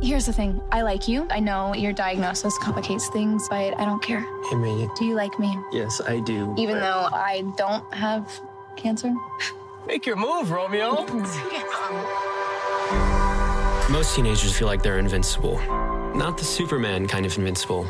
Here's the thing I like you. I know your diagnosis complicates things, but I don't care. Hey, May. Do you like me? Yes, I do. Even though I don't have cancer? Make your move, Romeo. Most teenagers feel like they're invincible. Not the Superman kind of invincible.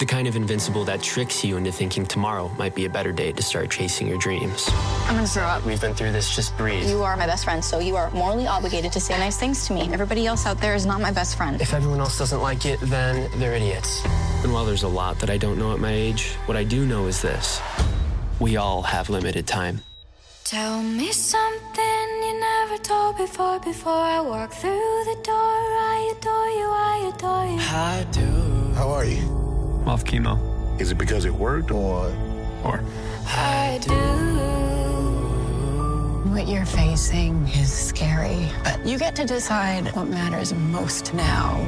The kind of invincible that tricks you into thinking tomorrow might be a better day to start chasing your dreams. I'm gonna throw up. We've been through this, just breathe. You are my best friend, so you are morally obligated to say nice things to me. Everybody else out there is not my best friend. If everyone else doesn't like it, then they're idiots. And while there's a lot that I don't know at my age, what I do know is this we all have limited time. Tell me something you never told before. Before I walk through the door, I adore you, I adore you. I do. How are you? Off chemo. Is it because it worked or? Or. I do. What you're facing is scary, but you get to decide what matters most now.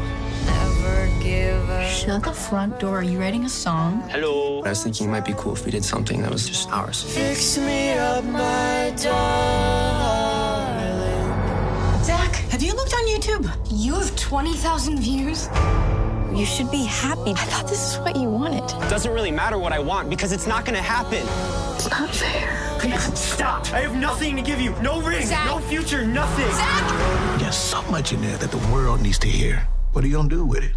Never give up. Shut the front door. Are you writing a song? Hello. I was thinking it might be cool if we did something that was just ours. Fix me up, my darling. Zach, have you looked on YouTube? You have 20,000 views? You should be happy. I thought this is what you wanted. Doesn't really matter what I want because it's not gonna happen. It's not fair. Stop! I have nothing to give you. No ring, no future, nothing. Zach! There's so much in there that the world needs to hear. What are you gonna do with it?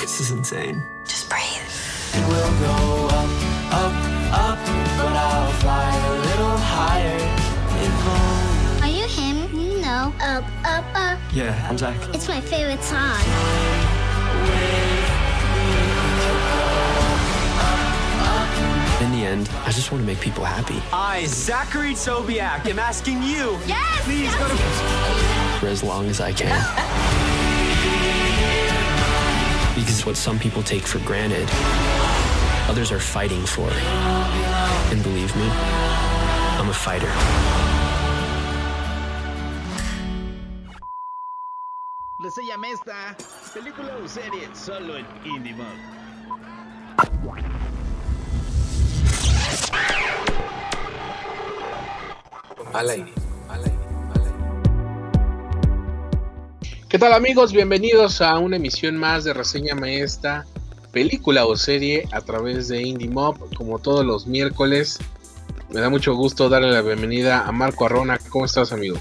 This is insane. Just breathe. We'll go up, up, up, but I'll fly a little higher. Up, up, up. Yeah, I'm Zach. It's my favorite song. In the end, I just want to make people happy. I, Zachary Sobiak, am asking you. Yes! Please go to. For as long as I can. because what some people take for granted, others are fighting for. And believe me, I'm a fighter. Reséñame esta película o serie solo en IndieMob. ¿Qué tal amigos? Bienvenidos a una emisión más de Reseña Maestra, película o serie a través de Indie Mob, como todos los miércoles. Me da mucho gusto darle la bienvenida a Marco Arrona. ¿Cómo estás, amigo?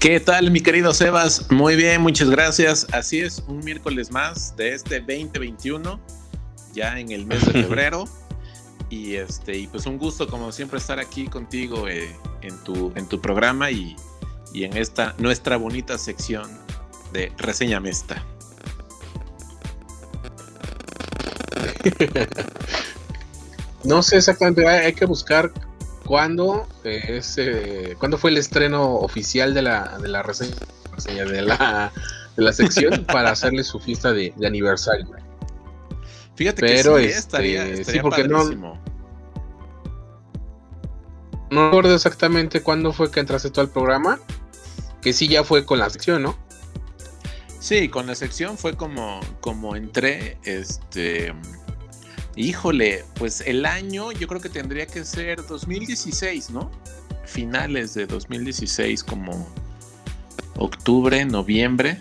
¿Qué tal, mi querido Sebas? Muy bien, muchas gracias. Así es, un miércoles más de este 2021, ya en el mes de febrero. y este, y pues un gusto, como siempre, estar aquí contigo eh, en, tu, en tu programa y, y en esta nuestra bonita sección de Reseña Mesta. No sé exactamente, hay, hay que buscar cuándo, eh, es, eh, cuándo fue el estreno oficial de la, de la reseña, de, la, de la sección para hacerle su fiesta de, de aniversario. Fíjate Pero que sí, este, estaría, sí, porque no-. No recuerdo exactamente cuándo fue que entraste tú al programa, que sí ya fue con la sección, ¿no? Sí, con la sección fue como, como entré, este, híjole, pues el año yo creo que tendría que ser 2016, ¿no? Finales de 2016, como octubre, noviembre,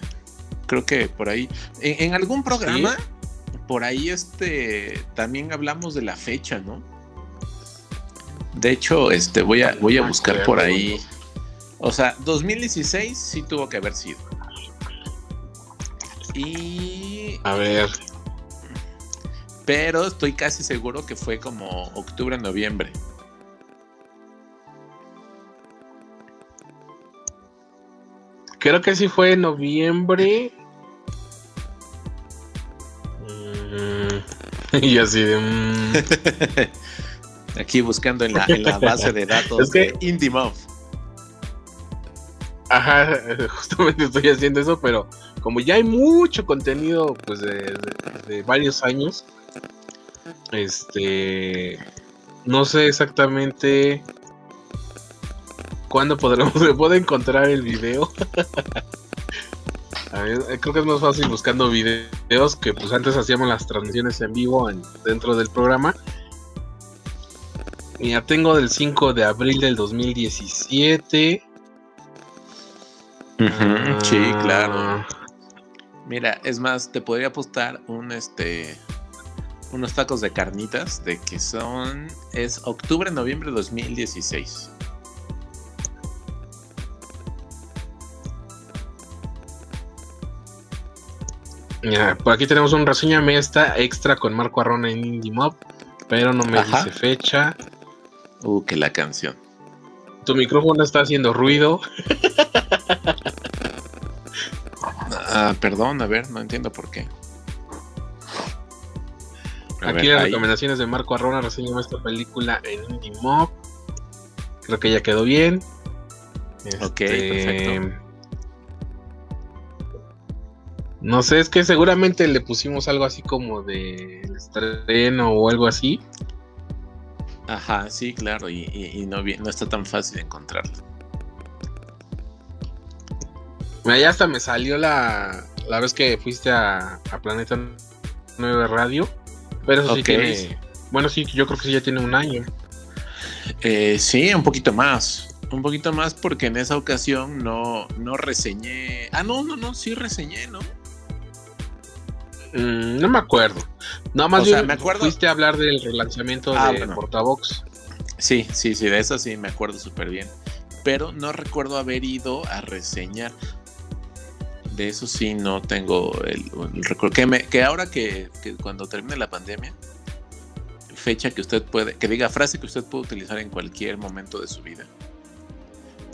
creo que por ahí. En, en algún programa, por ahí este, también hablamos de la fecha, ¿no? De hecho, este, voy a, voy a buscar por ahí. O sea, 2016 sí tuvo que haber sido. Y. A ver. Pero estoy casi seguro que fue como octubre, noviembre. Creo que sí fue en noviembre. Mm, y así de. mm. Aquí buscando en la, en la base de datos Es que- de IndieMob. Ajá, justamente estoy haciendo eso, pero como ya hay mucho contenido pues de, de- de varios años, este no sé exactamente cuándo podremos se puede encontrar el video. A ver, eh, creo que es más fácil buscando videos que pues antes hacíamos las transmisiones en vivo en- dentro del programa. Mira, tengo del 5 de abril del 2017. Sí, claro. Mira, es más, te podría apostar un este unos tacos de carnitas de que son es octubre noviembre 2016. Mira, por aquí tenemos un reseña esta extra con Marco Arrona en Indie Mob, pero no me dice fecha. Uh, que la canción. Tu micrófono está haciendo ruido. ah, perdón, a ver, no entiendo por qué. Aquí las recomendaciones de Marco Arrona reseñamos esta película en Indie Mob. Creo que ya quedó bien. ok, perfecto. Este, no sé, es que seguramente le pusimos algo así como de estreno o algo así. Ajá, sí, claro, y, no, no está tan fácil encontrarlo. Mira, ya hasta me salió la, la vez que fuiste a, a Planeta 9 Radio. Pero eso sí tiene. Bueno, sí, yo creo que sí ya tiene un año. Eh, sí, un poquito más. Un poquito más porque en esa ocasión no, no reseñé. Ah, no, no, no, sí reseñé, ¿no? Mm, no me acuerdo. Nada más bien me acuerdo... fuiste a hablar del relanzamiento ah, de Portavox. Sí, sí, sí, de eso sí me acuerdo súper bien. Pero no recuerdo haber ido a reseñar. De eso sí no tengo el, recuerdo. Que, que ahora que, cuando termine la pandemia, fecha que usted puede, que diga frase que usted puede utilizar en cualquier momento de su vida.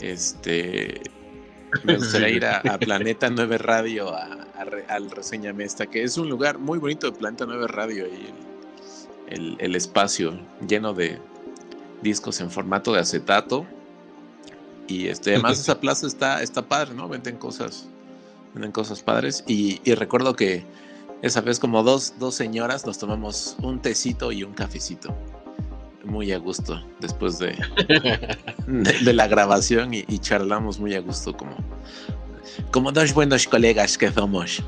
Este, me gustaría ir a, Planeta 9 Radio al Reseñame esta, que es un lugar muy bonito de Planeta 9 Radio y el, espacio lleno de discos en formato de acetato. Y este, además esa plaza está, está padre, ¿no? Venden cosas, venden cosas padres. Y, recuerdo que esa vez como dos, dos señoras nos tomamos un tecito y un cafecito muy a gusto después de, de, la grabación y, charlamos muy a gusto como, como dos buenos colegas que somos.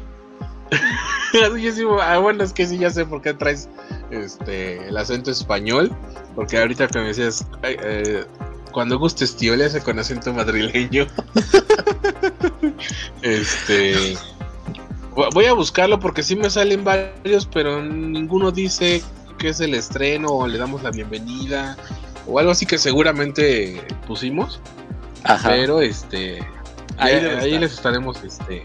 ah, bueno, es que sí, ya sé por qué traes este, el acento español, porque ahorita que me decías, eh, cuando gustes tío, le hace con acento madrileño. este... Voy a buscarlo porque sí me salen varios, pero ninguno dice que es el estreno o le damos la bienvenida o algo así que seguramente pusimos. Pero este ahí, les estaremos este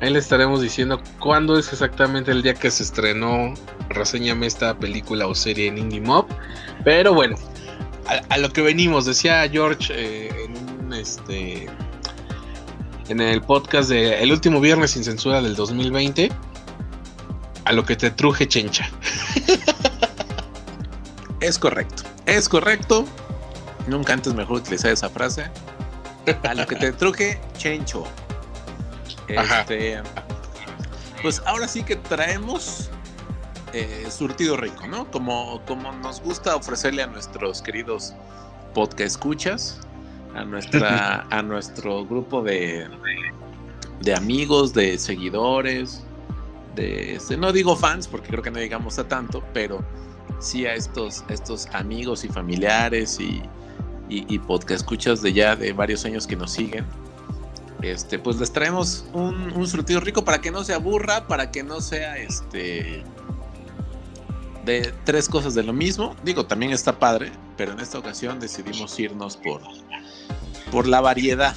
ahí les estaremos diciendo cuándo es exactamente el día que se estrenó reseñame esta película o serie en Indie Mob. Pero bueno, a, lo que venimos, decía George eh, en un este en el podcast de El último viernes sin censura del 2020 a lo que te truje chencha. Es correcto, es correcto. Nunca antes mejor utilizar esa frase. A lo que te truje chencho. Este, pues ahora sí que traemos eh, surtido rico, ¿no? Como, como nos gusta ofrecerle a nuestros queridos podcast escuchas, a, nuestra, a nuestro grupo de, de amigos, de seguidores, este, no digo fans, porque creo que no llegamos a tanto, pero sí a estos, estos amigos y familiares y, y, podcast escuchas de ya de varios años que nos siguen. Este, pues les traemos un, un surtido rico para que no se aburra, para que no sea este de tres cosas de lo mismo. Digo, también está padre, pero en esta ocasión decidimos irnos por, por la variedad.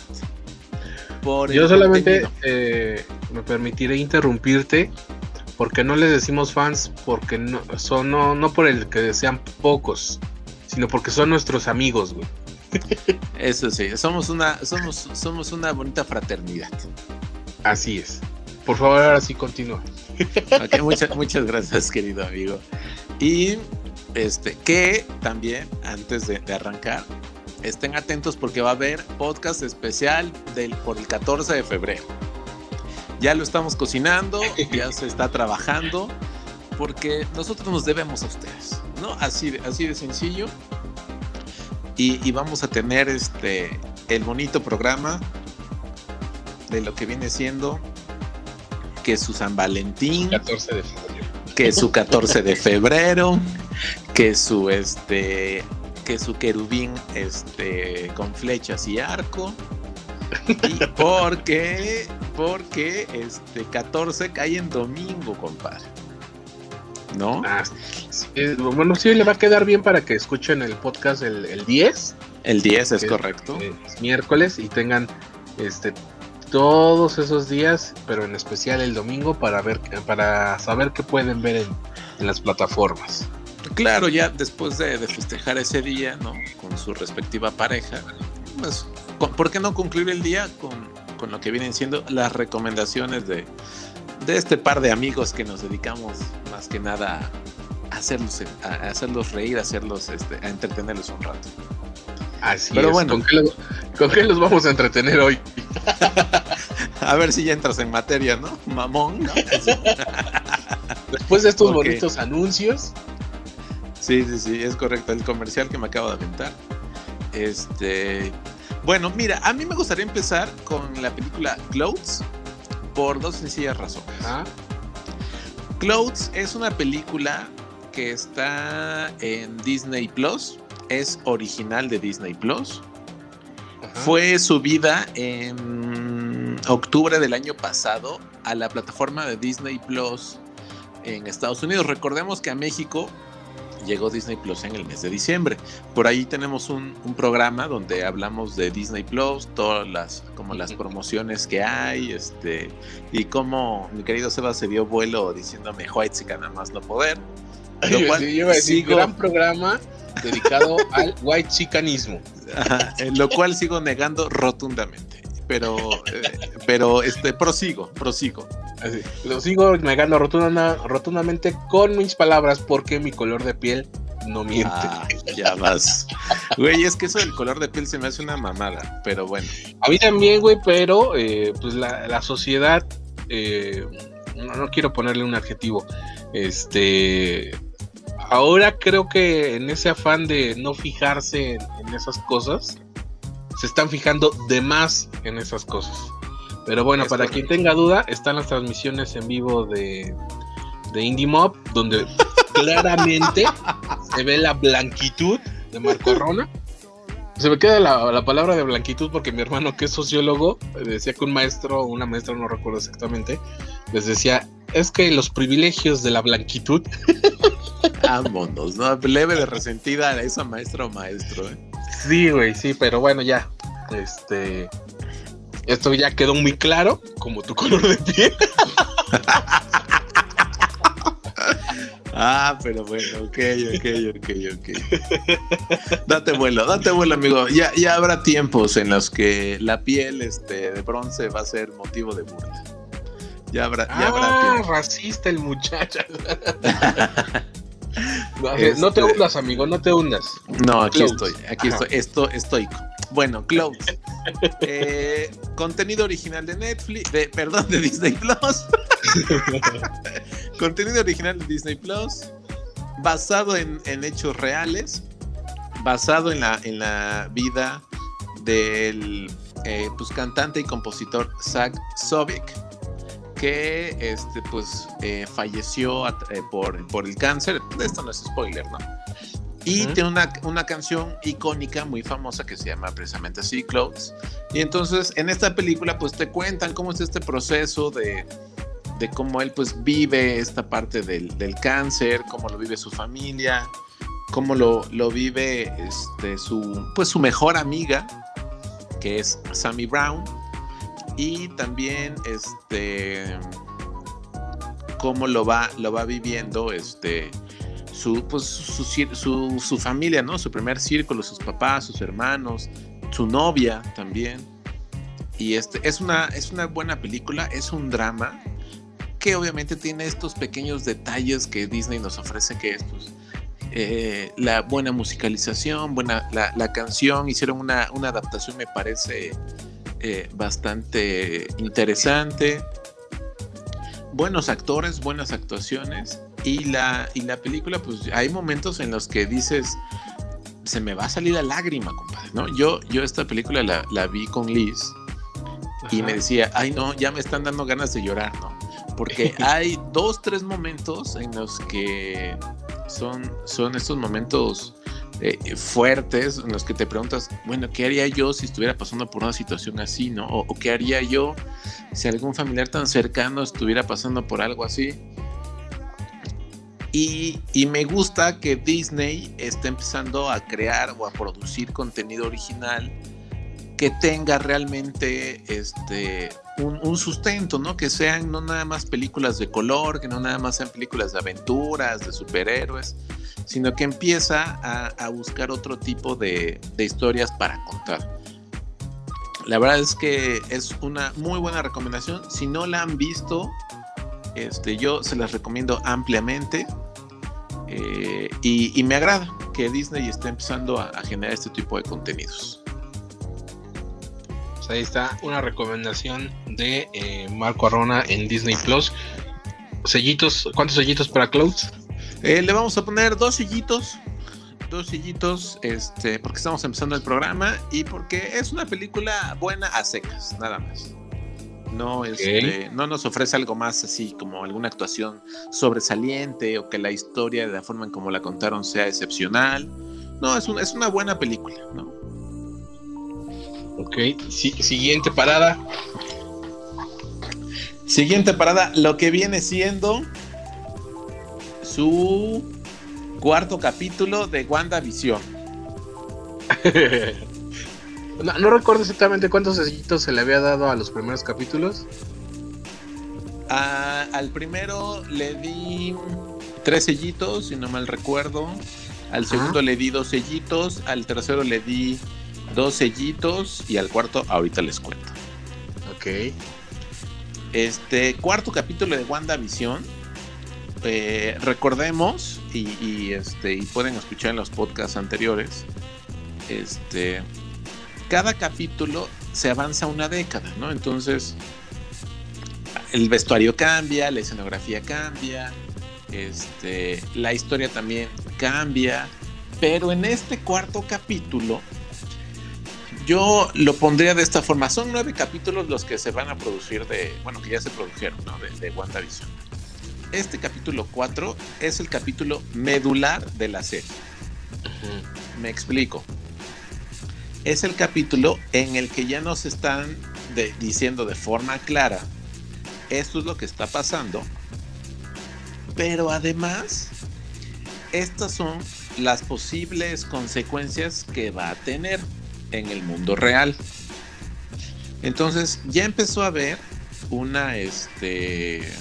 Yo solamente eh, me permitiré interrumpirte porque no les decimos fans porque no son no, no por el que sean pocos, sino porque son nuestros amigos, güey. Eso sí, somos una somos somos una bonita fraternidad. Así es. Por favor, ahora sí continúa. muchas, muchas gracias, querido amigo. Y este, que también, antes de arrancar, estén atentos porque va a haber podcast especial del, por el 14 de febrero. Ya lo estamos cocinando, ya se está trabajando, porque nosotros nos debemos a ustedes, ¿no? Así de, así de sencillo. Y, vamos a tener este el bonito programa de lo que viene siendo que su San Valentín, 14 de febrero. Que su 14 de febrero, que su este que su querubín este, con flechas y arco, Y porque, porque este 14 cae en domingo, compadre. ¿No? Ah, bueno, sí, le va a quedar bien para que escuchen el podcast el, el 10. El 10 es correcto. Es miércoles y tengan este todos esos días, pero en especial el domingo para ver para saber qué pueden ver en, las plataformas. Claro, ya después de, festejar ese día, ¿no? Con su respectiva pareja, pues, ¿por qué no concluir el día con, con lo que vienen siendo las recomendaciones de, de, este par de amigos que nos dedicamos más que nada hacerlos, a hacerlos reír, hacerlos, este, a entretenerlos un rato? Así Pero es. bueno, ¿Con qué, los, ¿con qué los vamos a entretener hoy? a ver si ya entras en materia, ¿no? Mamón, ¿no? Después de estos okay. bonitos anuncios. Sí, sí, sí, es correcto. El comercial que me acabo de aventar. Este. Bueno, mira, a mí me gustaría empezar con la película Clothes por dos sencillas razones. Clothes es una película que está en Disney Plus. Es original de Disney Plus. Ajá. Fue subida en octubre del año pasado a la plataforma de Disney Plus en Estados Unidos. Recordemos que a México llegó Disney Plus en el mes de diciembre. Por ahí tenemos un, un, programa donde hablamos de Disney Plus, todas las, como las promociones que hay, este, y cómo mi querido Seba se dio vuelo diciéndome White Chica nada más no poder. Lo cual sí, yo iba a decir, sigo... gran programa dedicado al white chicanismo. Ajá, lo cual sigo negando rotundamente. Pero, eh, pero este, prosigo, prosigo. Así, lo sigo negando rotunda, rotundamente con mis palabras porque mi color de piel no miente. Ah, ya vas. Güey, es que eso del color de piel se me hace una mamada, pero bueno. A mí también, güey, pero eh, pues la, la sociedad, eh, no, no, quiero ponerle un adjetivo, este... Ahora creo que en ese afán de no fijarse en, en esas cosas, se están fijando de más en esas cosas. Pero bueno, es para correcto. quien tenga duda, están las transmisiones en vivo de, de Indie Mob, donde claramente se ve la blanquitud de Marco Rona. Se me queda la, la, palabra de blanquitud porque mi hermano, que es sociólogo, decía que un maestro o una maestra, no recuerdo exactamente, les decía, es que los privilegios de la blanquitud. Vámonos, ¿no? Leve de resentida a esa maestra o maestro, ¿eh? Sí, güey, sí, pero bueno, ya. Este. Esto ya quedó muy claro, como tu color de piel. ah, pero bueno, ok, ok, ok, ok. Date vuelo, date vuelo, amigo. Ya, ya habrá tiempos en los que la piel este, de bronce va a ser motivo de burla. Ya habrá, ya ah, habrá tiempo. racista el muchacho. No, este... no, te hundas, amigo, no te hundas. No, aquí Clouds. estoy, aquí Ajá. estoy, esto estoico. Bueno, Clouds. eh, contenido original de Netflix, de, perdón, de Disney Plus. contenido original de Disney Plus, basado en, en hechos reales, basado en la, en la vida del eh, pues, cantante y compositor Zach Sobiek que este, pues, eh, falleció eh, por, por, el cáncer. Esto no es spoiler, ¿no? Y uh -huh. tiene una, una, canción icónica muy famosa que se llama precisamente así, Clothes. Y entonces en esta película pues te cuentan cómo es este proceso de, de cómo él pues vive esta parte del, del, cáncer, cómo lo vive su familia, cómo lo, lo vive este, su, pues, su mejor amiga, que es Sammy Brown y también este cómo lo va lo va viviendo este su pues su, su, su, familia no su primer círculo sus papás sus hermanos su novia también. Y este es una es una buena película es un drama que obviamente tiene estos pequeños detalles que Disney nos ofrece que es pues, eh, la buena musicalización buena la, la canción hicieron una, una adaptación me parece eh, bastante interesante. Buenos actores, buenas actuaciones. Y la, y la película, pues hay momentos en los que dices, se me va a salir la lágrima, compadre, ¿no? Yo, yo esta película la, la vi con Liz Ajá. y me decía, ay no, ya me están dando ganas de llorar, ¿no? Porque hay dos, tres momentos en los que son, son estos momentos eh, fuertes en los que te preguntas, bueno, ¿qué haría yo si estuviera pasando por una situación así, ¿no? O, qué haría yo si algún familiar tan cercano estuviera pasando por algo así. Y, y, me gusta que Disney esté empezando a crear o a producir contenido original que tenga realmente este, un, sustento, ¿no? Que sean no nada más películas de color, que no nada más sean películas de aventuras, de superhéroes, sino que empieza a, buscar otro tipo de, historias para contar. La verdad es que es una muy buena recomendación. Si no la han visto, este, yo se las recomiendo ampliamente. Eh, y, me agrada que Disney esté empezando a generar este tipo de contenidos ahí está una recomendación de eh, Marco Arrona en Disney Plus. ¿cuántos sellitos para Clouds? Eh, le vamos a poner dos sellitos. Dos sellitos, este, porque estamos empezando el programa y porque es una película buena a secas, nada más. No, este, no nos ofrece algo más así como alguna actuación sobresaliente o que la historia de la forma en como la contaron sea excepcional. No, es, es una buena película, ¿no? Ok, siguiente parada. Siguiente parada, lo que viene siendo su cuarto capítulo de WandaVision. no, no recuerdo exactamente cuántos sellitos se le había dado a los primeros capítulos. al primero le di tres sellitos, si no mal recuerdo. Al segundo le di dos sellitos. Al tercero le di dos sellitos y al cuarto ahorita les cuento. Ok. Este cuarto capítulo de WandaVision. Eh, recordemos y, este y pueden escuchar en los podcasts anteriores. Este cada capítulo se avanza una década, ¿no? Entonces el vestuario cambia, la escenografía cambia, este, la historia también cambia, pero en este cuarto capítulo yo lo pondría de esta forma. Son nueve capítulos los que se van a producir de, bueno, que ya se produjeron, ¿no? De, de WandaVision. Este capítulo 4 es el capítulo medular de la serie. Me explico. Es el capítulo en el que ya nos están diciendo de forma clara, esto es lo que está pasando, pero además, estas son las posibles consecuencias que va a tener en el mundo real. Entonces ya empezó a haber una, este,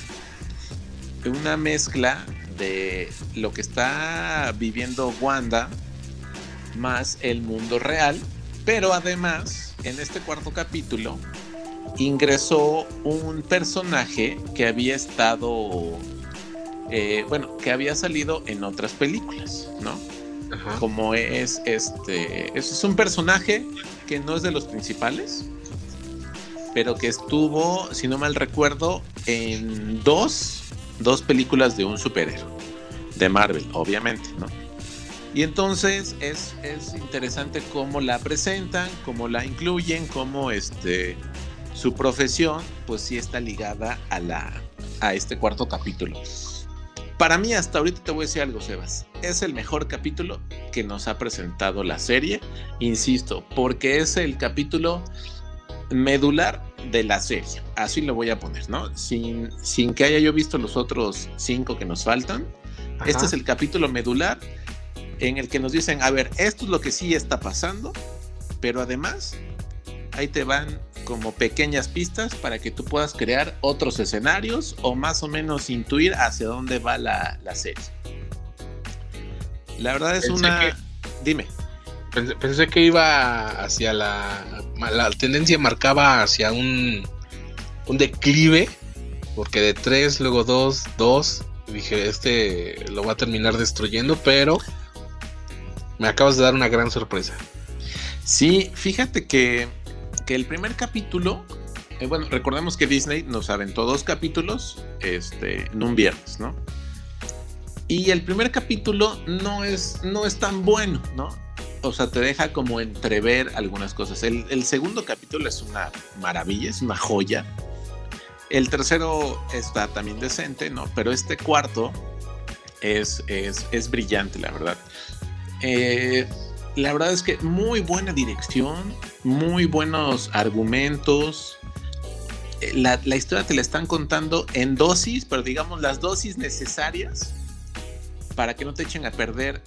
una mezcla de lo que está viviendo Wanda más el mundo real, pero además en este cuarto capítulo ingresó un personaje que había estado, eh, bueno, que había salido en otras películas, ¿no? como es este. Es un personaje que no es de los principales, pero que estuvo, si no mal recuerdo, en dos, dos películas de un superhéroe, de Marvel, obviamente, ¿no? Y entonces es, es interesante cómo la presentan, cómo la incluyen, cómo este, su profesión, pues sí está ligada a, la, a este cuarto capítulo. Para mí, hasta ahorita te voy a decir algo, Sebas. Es el mejor capítulo que nos ha presentado la serie, insisto, porque es el capítulo medular de la serie. Así lo voy a poner, ¿no? Sin, sin que haya yo visto los otros cinco que nos faltan. Este es el capítulo medular en el que nos dicen, a ver, esto es lo que sí está pasando, pero además ahí te van como pequeñas pistas para que tú puedas crear otros escenarios o más o menos intuir hacia dónde va la, serie. La verdad es una... Dime. Pensé, que iba hacia la... La tendencia marcaba hacia un, un declive, porque de 3, luego 2, 2, dije, este lo va a terminar destruyendo, pero me acabas de dar una gran sorpresa. Sí, fíjate que el primer capítulo, eh, bueno, recordemos que Disney nos aventó dos capítulos este, en un viernes, ¿no? Y el primer capítulo no es, no es tan bueno, ¿no? O sea, te deja como entrever algunas cosas. El, segundo capítulo es una maravilla, es una joya. El tercero está también decente, ¿no? Pero este cuarto es, es, es brillante, la verdad. Eh, la verdad es que muy buena dirección, muy buenos argumentos. Eh, La, la historia te la están contando en dosis, pero digamos las dosis necesarias para que no te echen a perder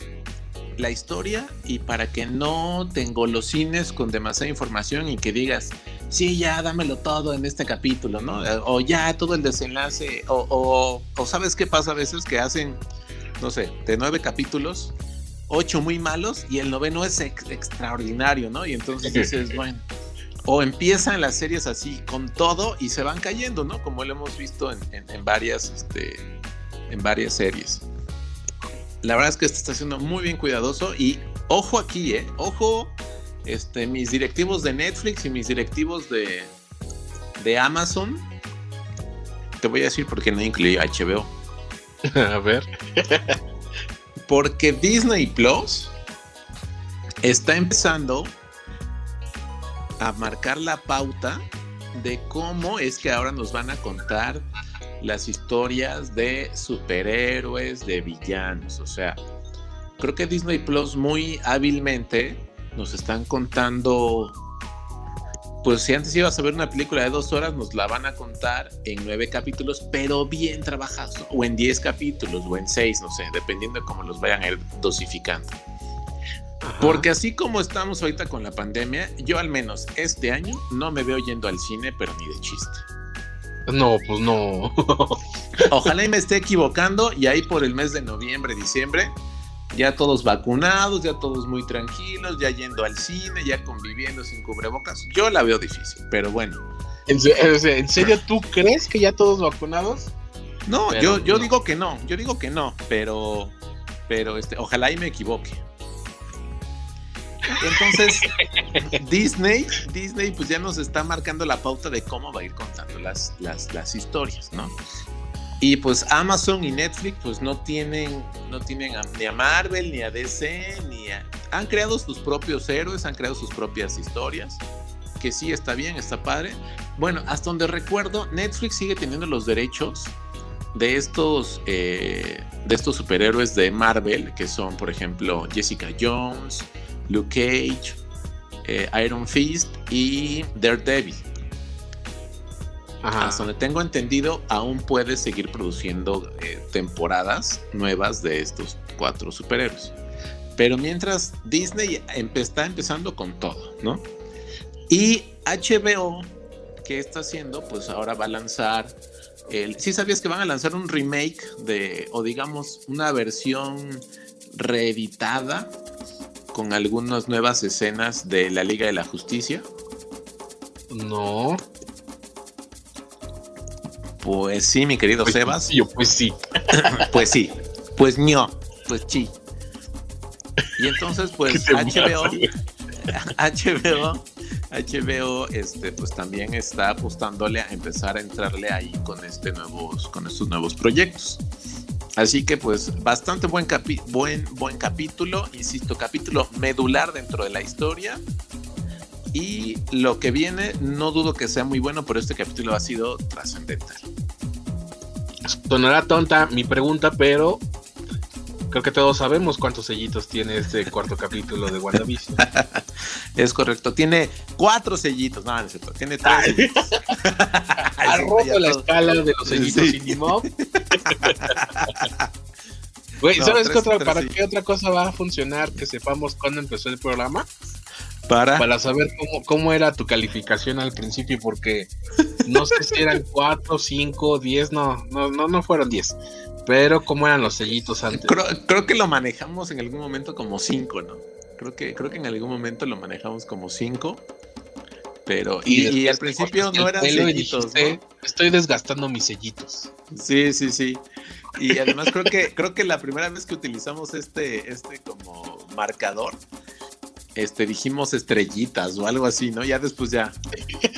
la historia y para que no te engolosines con demasiada información y que digas, sí, ya dámelo todo en este capítulo, ¿no? O ya todo el desenlace, o, o, o sabes qué pasa a veces que hacen, no sé, de nueve capítulos, ocho muy malos y el noveno es ex extraordinario, ¿no? Y entonces dices, bueno, o empiezan las series así con todo y se van cayendo, ¿no? Como lo hemos visto en, en, en varias, este, en varias series. La verdad es que este está siendo muy bien cuidadoso y ojo aquí, ¿eh? Ojo, este, mis directivos de Netflix y mis directivos de, de Amazon. Te voy a decir por qué no incluí HBO. A ver. Porque Disney Plus está empezando a marcar la pauta de cómo es que ahora nos van a contar las historias de superhéroes, de villanos. O sea, creo que Disney Plus muy hábilmente nos están contando. Pues si antes ibas a ver una película de dos horas, nos la van a contar en nueve capítulos, pero bien trabajados, o en diez capítulos, o en seis, no sé, dependiendo de cómo los vayan a ir dosificando. Ajá. Porque así como estamos ahorita con la pandemia, yo al menos este año no me veo yendo al cine, pero ni de chiste. No, pues no. Ojalá y me esté equivocando y ahí por el mes de noviembre, diciembre, ya todos vacunados, ya todos muy tranquilos, ya yendo al cine, ya conviviendo sin cubrebocas. Yo la veo difícil, pero bueno. ¿En, en serio tú crees que ya todos vacunados? No, pero yo, yo no. digo que no, yo digo que no, pero, pero este, ojalá y me equivoque. Entonces, Disney, Disney pues ya nos está marcando la pauta de cómo va a ir contando las, las, historias, ¿no? Y pues Amazon y Netflix pues no tienen, no tienen a, ni a Marvel, ni a DC, ni a... Han creado sus propios héroes, han creado sus propias historias, que sí está bien, está padre. Bueno, hasta donde recuerdo, Netflix sigue teniendo los derechos de estos, eh, de estos superhéroes de Marvel, que son, por ejemplo, Jessica Jones, Luke Cage, eh, Iron Fist y Daredevil. Ajá. Hasta donde tengo entendido, aún puede seguir produciendo eh, temporadas nuevas de estos cuatro superhéroes. Pero mientras Disney empe está empezando con todo, ¿no? Y HBO, ¿qué está haciendo? Pues ahora va a lanzar el... ¿Sí sabías que van a lanzar un remake de, o digamos, una versión reeditada con algunas nuevas escenas de la Liga de la Justicia? No. Pues sí, mi querido pues Sebas. Sí, pues sí. pues sí. Pues no. Pues sí. Y entonces, pues HBO, HBO, HBO, este, pues también está apostándole a empezar a entrarle ahí con este nuevos, con estos nuevos proyectos. Así que pues bastante buen, capi buen, buen capítulo, insisto, capítulo medular dentro de la historia. Y lo que viene, no dudo que sea muy bueno, pero este capítulo ha sido trascendental. Sonará tonta mi pregunta, pero creo que todos sabemos cuántos sellitos tiene este cuarto capítulo de WandaVision. es correcto, tiene cuatro sellitos, no, no es cierto, tiene tres sellitos. ha roto la escala de los sellitos sí. Güey, no, ¿sabes qué otra, para sí. qué otra cosa va a funcionar que sepamos cuándo empezó el programa? Para, para saber cómo, cómo, era tu calificación al principio, porque no sé si eran 4, 5, 10, no, no, no, no fueron 10. Pero cómo eran los sellitos antes. Creo, creo que lo manejamos en algún momento como 5, ¿no? Creo que, creo que en algún momento lo manejamos como 5. Pero, y, y, y al principio no eran sellitos, dijiste, ¿no? Estoy desgastando mis sellitos. Sí, sí, sí. Y además creo que, creo que la primera vez que utilizamos este, este como marcador, este, dijimos estrellitas o algo así, ¿no? Ya después ya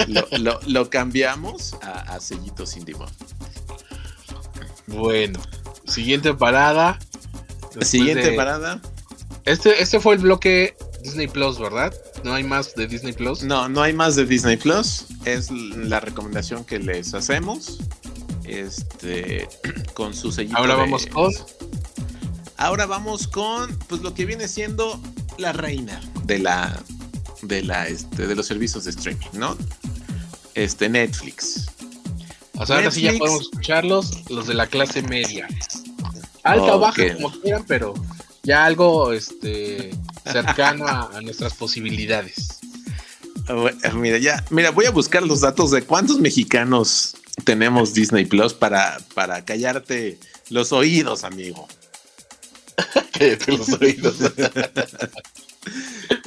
lo, lo, lo cambiamos a, a sellitos Indimo. Bueno, siguiente parada. Siguiente de... parada. Este, este fue el bloque Disney Plus, ¿verdad? ¿No hay más de Disney Plus? No, no hay más de Disney Plus. Es la recomendación que les hacemos. Este, con su sellito. Ahora vamos con. ahora vamos con pues lo que viene siendo la reina de la de la este, de los servicios de streaming, ¿no? Este Netflix. O sea, ahora sí ya podemos escucharlos, los de la clase media. Alta o baja, como quieran, pero ya algo este cercano a, nuestras posibilidades. Mira, ya, mira, voy a buscar los datos de cuántos mexicanos tenemos Disney Plus para, para callarte los oídos, amigo. los oídos.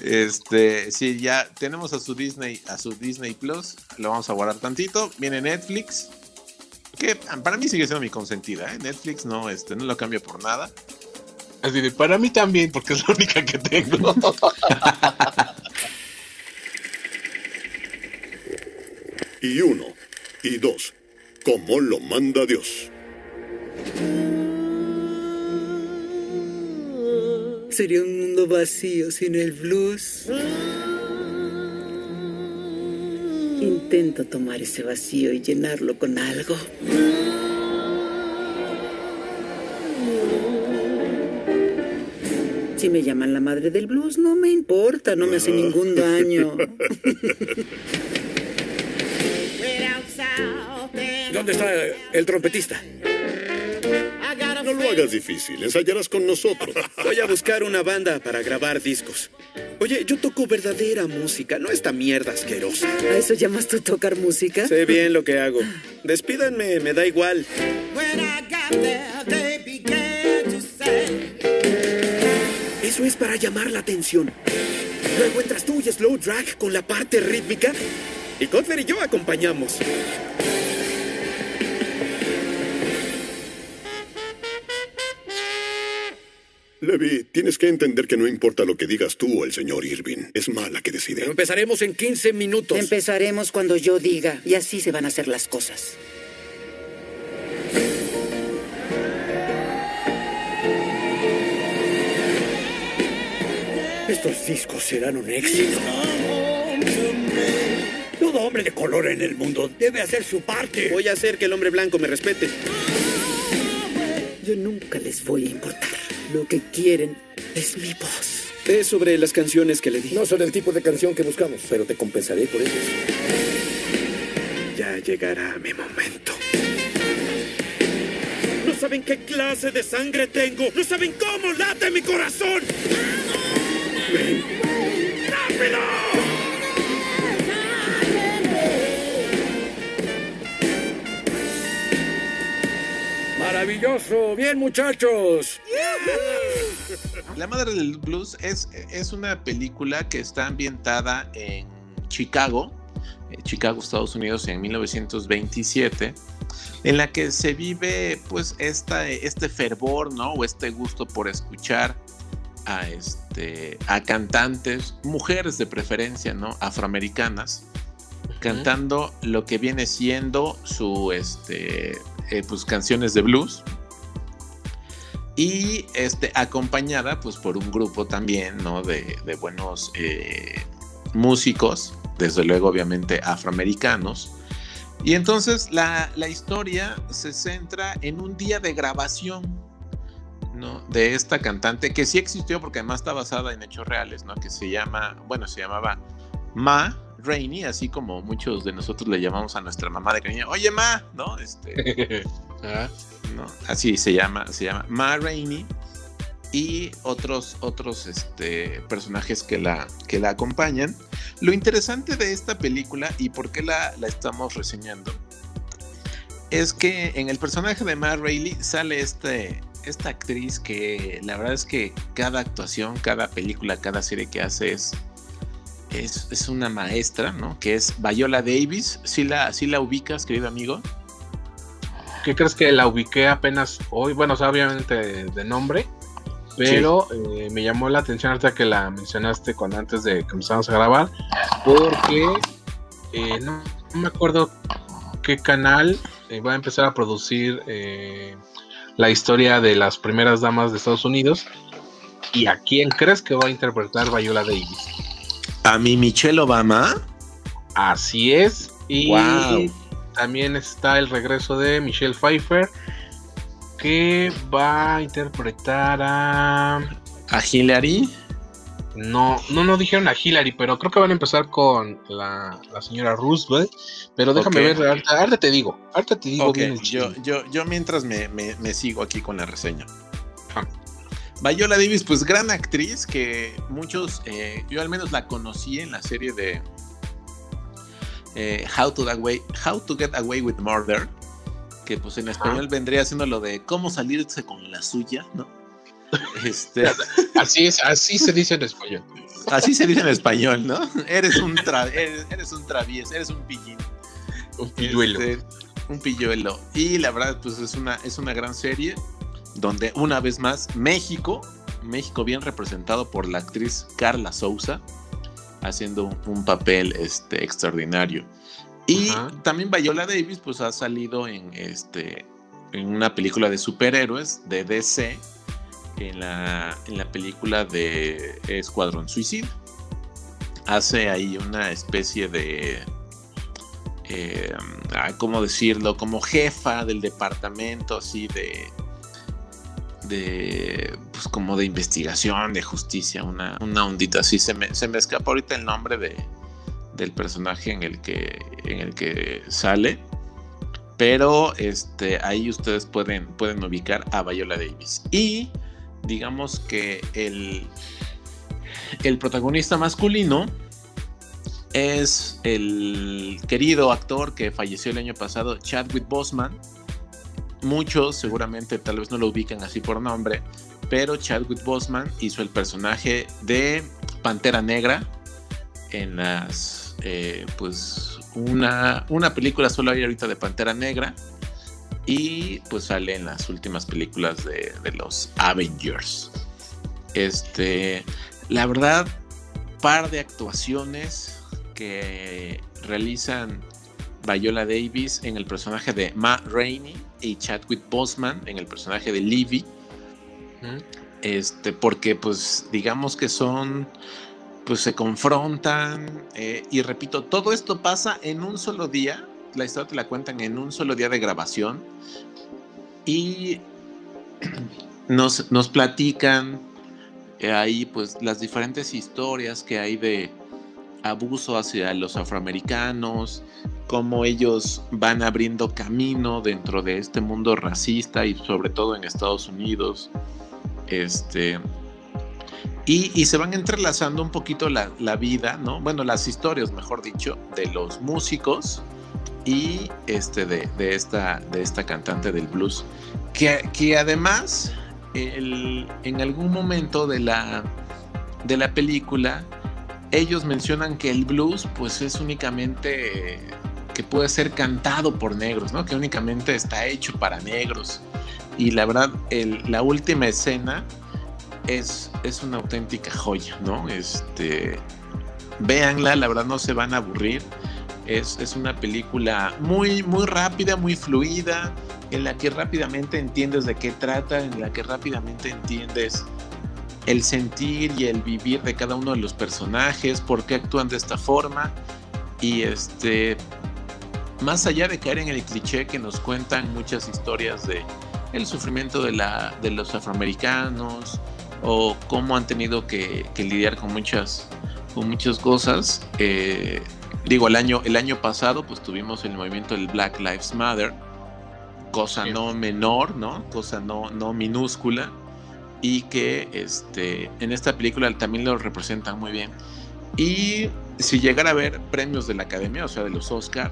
este, sí, ya tenemos a su Disney, a su Disney Plus, lo vamos a guardar tantito. Viene Netflix, que para mí sigue siendo mi consentida, ¿eh? Netflix no, este, no lo cambio por nada. Así de, para mí también, porque es la única que tengo. y uno, y dos, como lo manda Dios. Sería un mundo vacío sin el blues. Intento tomar ese vacío y llenarlo con algo. Si me llaman la madre del blues, no me importa, no me hace ningún daño. ¿Dónde está el trompetista? No lo hagas difícil, ensayarás con nosotros. Voy a buscar una banda para grabar discos. Oye, yo toco verdadera música, no esta mierda asquerosa. ¿A eso llamas tú tocar música? Sé bien lo que hago. Despídanme, me da igual. Eso es para llamar la atención. Luego entras tú y Slow Drag con la parte rítmica. Y Cutler y yo acompañamos. Levi, tienes que entender que no importa lo que digas tú o el señor Irving. Es mala que decide. empezaremos en 15 minutos. Empezaremos cuando yo diga. Y así se van a hacer las cosas. Estos discos serán un éxito. Todo hombre de color en el mundo debe hacer su parte. Voy a hacer que el hombre blanco me respete. Yo nunca les voy a importar. Lo que quieren es mi voz. Es sobre las canciones que le di. No son el tipo de canción que buscamos, pero te compensaré por ello. Ya llegará mi momento. No saben qué clase de sangre tengo. No saben cómo late mi corazón. ¡Ven! ¡Rápido! Maravilloso. Bien, muchachos. La Madre del Blues es, es una película que está ambientada en Chicago, eh, Chicago, Estados Unidos, en 1927, en la que se vive pues esta, este fervor, ¿no? O este gusto por escuchar a, este, a cantantes, mujeres de preferencia, ¿no? Afroamericanas, cantando lo que viene siendo su, este, eh, pues, canciones de blues. Y este, acompañada pues, por un grupo también ¿no? de, buenos eh, músicos, desde luego obviamente afroamericanos. Y entonces la, historia se centra en un día de grabación ¿no? de esta cantante que sí existió porque además está basada en hechos reales, ¿no? que se llama, bueno, se llamaba Ma Rainy, así como muchos de nosotros le llamamos a nuestra mamá de cariño, oye Ma, ¿no? Este, ¿no? Así se llama, se llama Ma Rainey y otros, otros este, personajes que la, que la acompañan. Lo interesante de esta película y por qué la, la estamos reseñando es que en el personaje de Ma Rainey sale este, esta actriz que la verdad es que cada actuación, cada película, cada serie que hace es es, una maestra, ¿no? Que es Viola Davis. ¿Sí la, la ubicas, querido amigo? ¿Qué crees que la ubiqué apenas hoy? Bueno, obviamente de, nombre, pero eh, me llamó la atención ahorita que la mencionaste cuando antes de que empezamos a grabar, porque eh, no, me acuerdo qué canal eh, va a empezar a producir la historia de las primeras damas de Estados Unidos. ¿Y a quién crees que va a interpretar Viola Davis? A mi Michelle Obama. Así es. Y también está el regreso de Michelle Pfeiffer. que va a interpretar a. ¿A Hillary? No, no, no dijeron a Hillary, pero creo que van a empezar con la, la señora Roosevelt. Pero déjame ver, ahorita, te digo. Ahorita te digo bien yo, yo, yo mientras me, me, sigo aquí con la reseña. Viola Davis, pues gran actriz que muchos, eh, yo al menos la conocí en la serie de eh, How, to Away, How to Get Away with Murder, que pues en español vendría siendo lo de cómo salirse con la suya, ¿no? Este... así es, así se dice en español. Así se dice en español, ¿no? Eres un, eres, un travieso, eres un pillín. Un pilluelo. Este, un pilluelo. Y la verdad, pues es una, es una gran serie donde una vez más México, México bien representado por la actriz Carla Souza, haciendo un, papel este, extraordinario. Y también Viola Davis pues ha salido en, este, en una película de superhéroes de DC, en la, en la película de Escuadrón Suicida. Hace ahí una especie de... Eh, ¿Cómo decirlo? Como jefa del departamento así de de pues como de investigación, de justicia, una, una ondita así. Se me, se me escapa ahorita el nombre de, del personaje en el que, en el que sale. Pero este, ahí ustedes pueden, pueden ubicar a Viola Davis. Y digamos que el, el protagonista masculino es el querido actor que falleció el año pasado, Chadwick Boseman Muchos seguramente tal vez no lo ubican así por nombre, pero Chadwick Boseman hizo el personaje de Pantera Negra en las, eh, pues, una, una película solo hay ahorita de Pantera Negra y pues sale en las últimas películas de, de los Avengers. Este, la verdad, par de actuaciones que realizan Viola Davis en el personaje de Ma Rainey y Chadwick Boseman en el personaje de Livy. Este, porque pues digamos que son, pues se confrontan eh, y repito, todo esto pasa en un solo día, la historia te la cuentan en un solo día de grabación y nos, nos platican eh, ahí pues las diferentes historias que hay de abuso hacia los afroamericanos, cómo ellos van abriendo camino dentro de este mundo racista y sobre todo en Estados Unidos. Este, y, se van entrelazando un poquito la, vida, ¿no? Bueno, las historias, mejor dicho, de los músicos y este, de, esta, de esta cantante del blues, que, que además en algún momento de la, de la película ellos mencionan que el blues pues es únicamente que puede ser cantado por negros, ¿no? Que únicamente está hecho para negros. Y la verdad, la última escena es, es una auténtica joya, ¿no? Este, véanla, la verdad no se van a aburrir. Es, es, una película muy, muy rápida, muy fluida, en la que rápidamente entiendes de qué trata, en la que rápidamente entiendes el sentir y el vivir de cada uno de los personajes, por qué actúan de esta forma. Y este, más allá de caer en el cliché que nos cuentan muchas historias de el sufrimiento de, la, de los afroamericanos o cómo han tenido que, lidiar con muchas, con muchas cosas. Eh, digo, el año, el año pasado pues tuvimos el movimiento del Black Lives Matter, cosa no menor, ¿no? Cosa no, no minúscula y que este, en esta película también lo representan muy bien. Y si llegara a ver premios de la Academia, o sea, de los Oscar,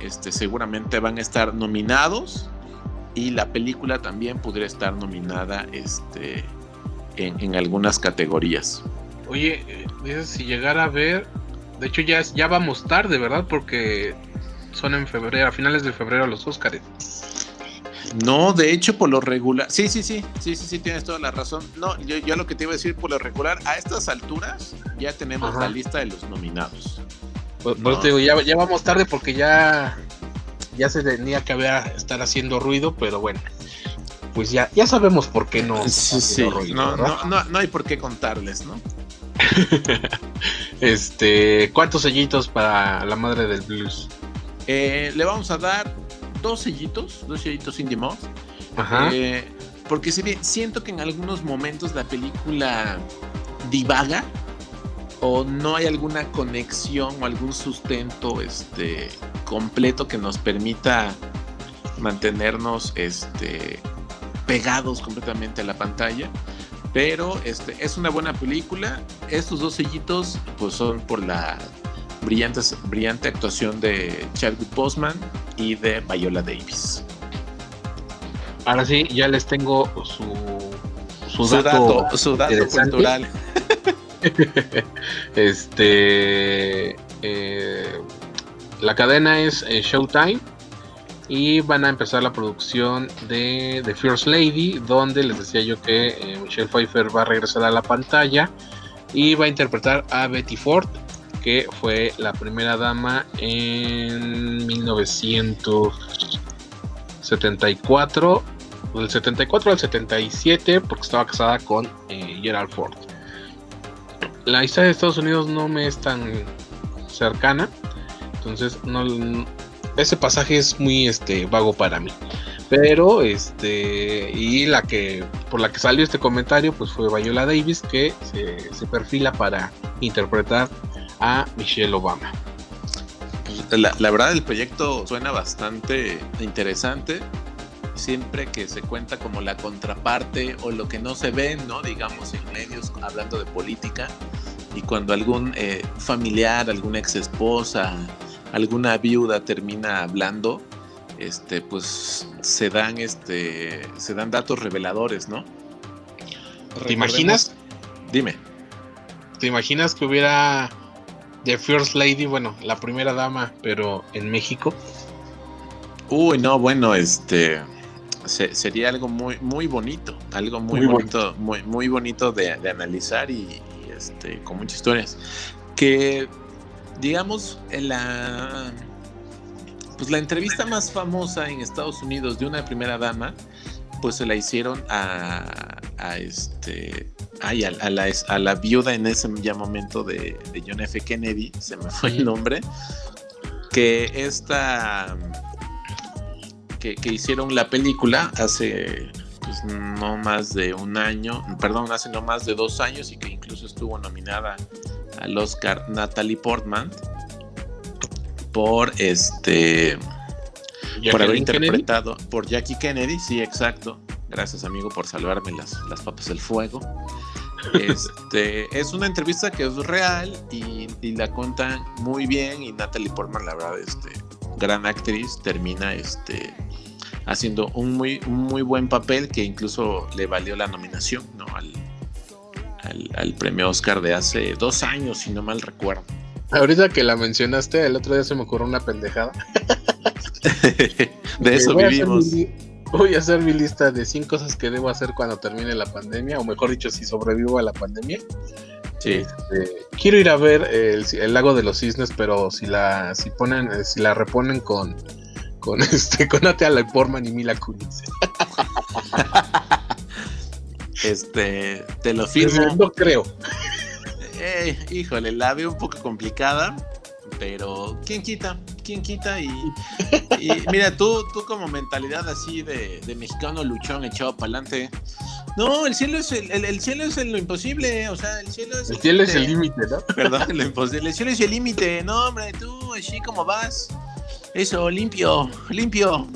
este, seguramente van a estar nominados y la película también podría estar nominada este, en, algunas categorías. Oye, eh, si llegara a ver, de hecho ya, ya vamos tarde, ¿verdad? Porque son en febrero, a finales de febrero los Oscars. No, de hecho, por lo regular. Sí, sí, sí, sí, sí, sí, tienes toda la razón. No, yo, lo que te iba a decir, por lo regular, a estas alturas ya tenemos la lista de los nominados. Pues, pues te digo, ya, ya, vamos tarde porque ya, ya se tenía que haber estar haciendo ruido, pero bueno, pues ya, ya sabemos por qué no. Sí, sí, no, no, no, no hay por qué contarles, ¿no? este, ¿cuántos sellitos para la madre del blues? Eh, le vamos a dar dos sellitos, dos sellitos Indie Moth. Eh, porque si bien siento que en algunos momentos la película divaga o no hay alguna conexión o algún sustento este, completo que nos permita mantenernos este, pegados completamente a la pantalla. Pero este, es una buena película. Estos dos sellitos pues, son por la brillante, brillante actuación de Chadwick Boseman y de Viola Davis. Ahora sí, ya les tengo su, su, Su dato, dato, su dato interesante. cultural. este eh, la cadena es eh, Showtime y van a empezar la producción de The First Lady donde les decía yo que eh, Michelle Pfeiffer va a regresar a la pantalla y va a interpretar a Betty Ford que fue la primera dama en 1974 del 74 al 77 porque estaba casada con Gerald Ford la historia de Estados Unidos no me es tan cercana. Entonces, no, ese pasaje es muy este, vago para mí. Pero, este, y la que, por la que salió este comentario, pues fue Viola Davis, que se, perfila para interpretar a Michelle Obama. La, la verdad, el proyecto suena bastante interesante. Siempre que se cuenta como la contraparte o lo que no se ve, ¿no? Digamos, en medios hablando de política. Y cuando algún eh, familiar, alguna ex esposa, alguna viuda termina hablando, este, pues se dan, este, se dan datos reveladores, ¿no? ¿Te imaginas? Dime. ¿Te imaginas que hubiera The First Lady, bueno, la primera dama, pero en México? Uy, no, bueno, este se- sería algo muy, muy bonito, algo muy, Muy bonito, muy, muy bonito de, de analizar y, y, este, con muchas historias. Que, digamos, en la, pues la entrevista más famosa en Estados Unidos de una primera dama, pues se la hicieron a, a este, ay, a, a la, a la viuda en ese ya momento de, de John F. Kennedy, se me fue el nombre, que esta que, que hicieron la película hace pues, no más de un año, perdón, hace no más de dos años y que incluso estuvo nominada al Oscar Natalie Portman por este por haber Kennedy. interpretado por Jackie Kennedy, sí, exacto. Gracias amigo por salvarme las, las papas del fuego. Este, es una entrevista que es real y, y la cuentan muy bien y Natalie Portman, la verdad, este, gran actriz, termina este, haciendo un muy, un muy buen papel que incluso le valió la nominación ¿no? al, al, al premio Oscar de hace dos años, si no mal recuerdo. Ahorita que la mencionaste, el otro día se me ocurrió una pendejada. De eso Voy a hacer vivimos. mi- voy a hacer mi lista de 100 cosas que debo hacer cuando termine la pandemia, o mejor dicho, si sobrevivo a la pandemia. Sí. Este, quiero ir a ver el, el lago de los cisnes, pero si la si ponen si la reponen con con este con Natalie Portman y Mila Kunis. Este, te lo firmo. No creo. Eh, híjole, la veo un poco complicada, pero ¿quién quita? ¿Quién quita? Y, y mira, tú, tú como mentalidad así de, de mexicano luchón echado para adelante. No, el cielo es el, el- el cielo es lo imposible, o sea, el cielo es El cielo es el límite, ¿no? Perdón, lo imposible. El cielo es el límite. No, hombre, tú así como vas. Eso, limpio, limpio.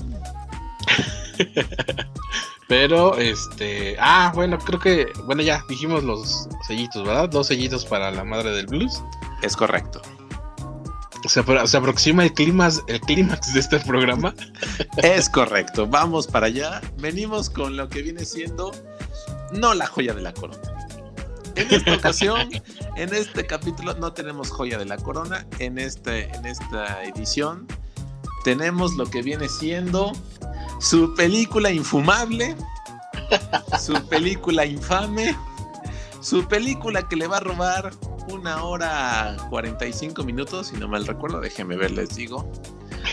Pero este, ah, bueno, creo que bueno, ya dijimos los sellitos, ¿verdad? Dos sellitos para la madre del blues. Es correcto. Se, apro- se aproxima el clímax, el clímax de este programa. Es correcto. Vamos para allá. Venimos con lo que viene siendo no la joya de la corona. En esta ocasión, en este capítulo, no tenemos joya de la corona. En, este, en esta edición, tenemos lo que viene siendo su película infumable, su película infame, su película que le va a robar una hora 45 minutos, si no mal recuerdo. Déjenme ver, les digo.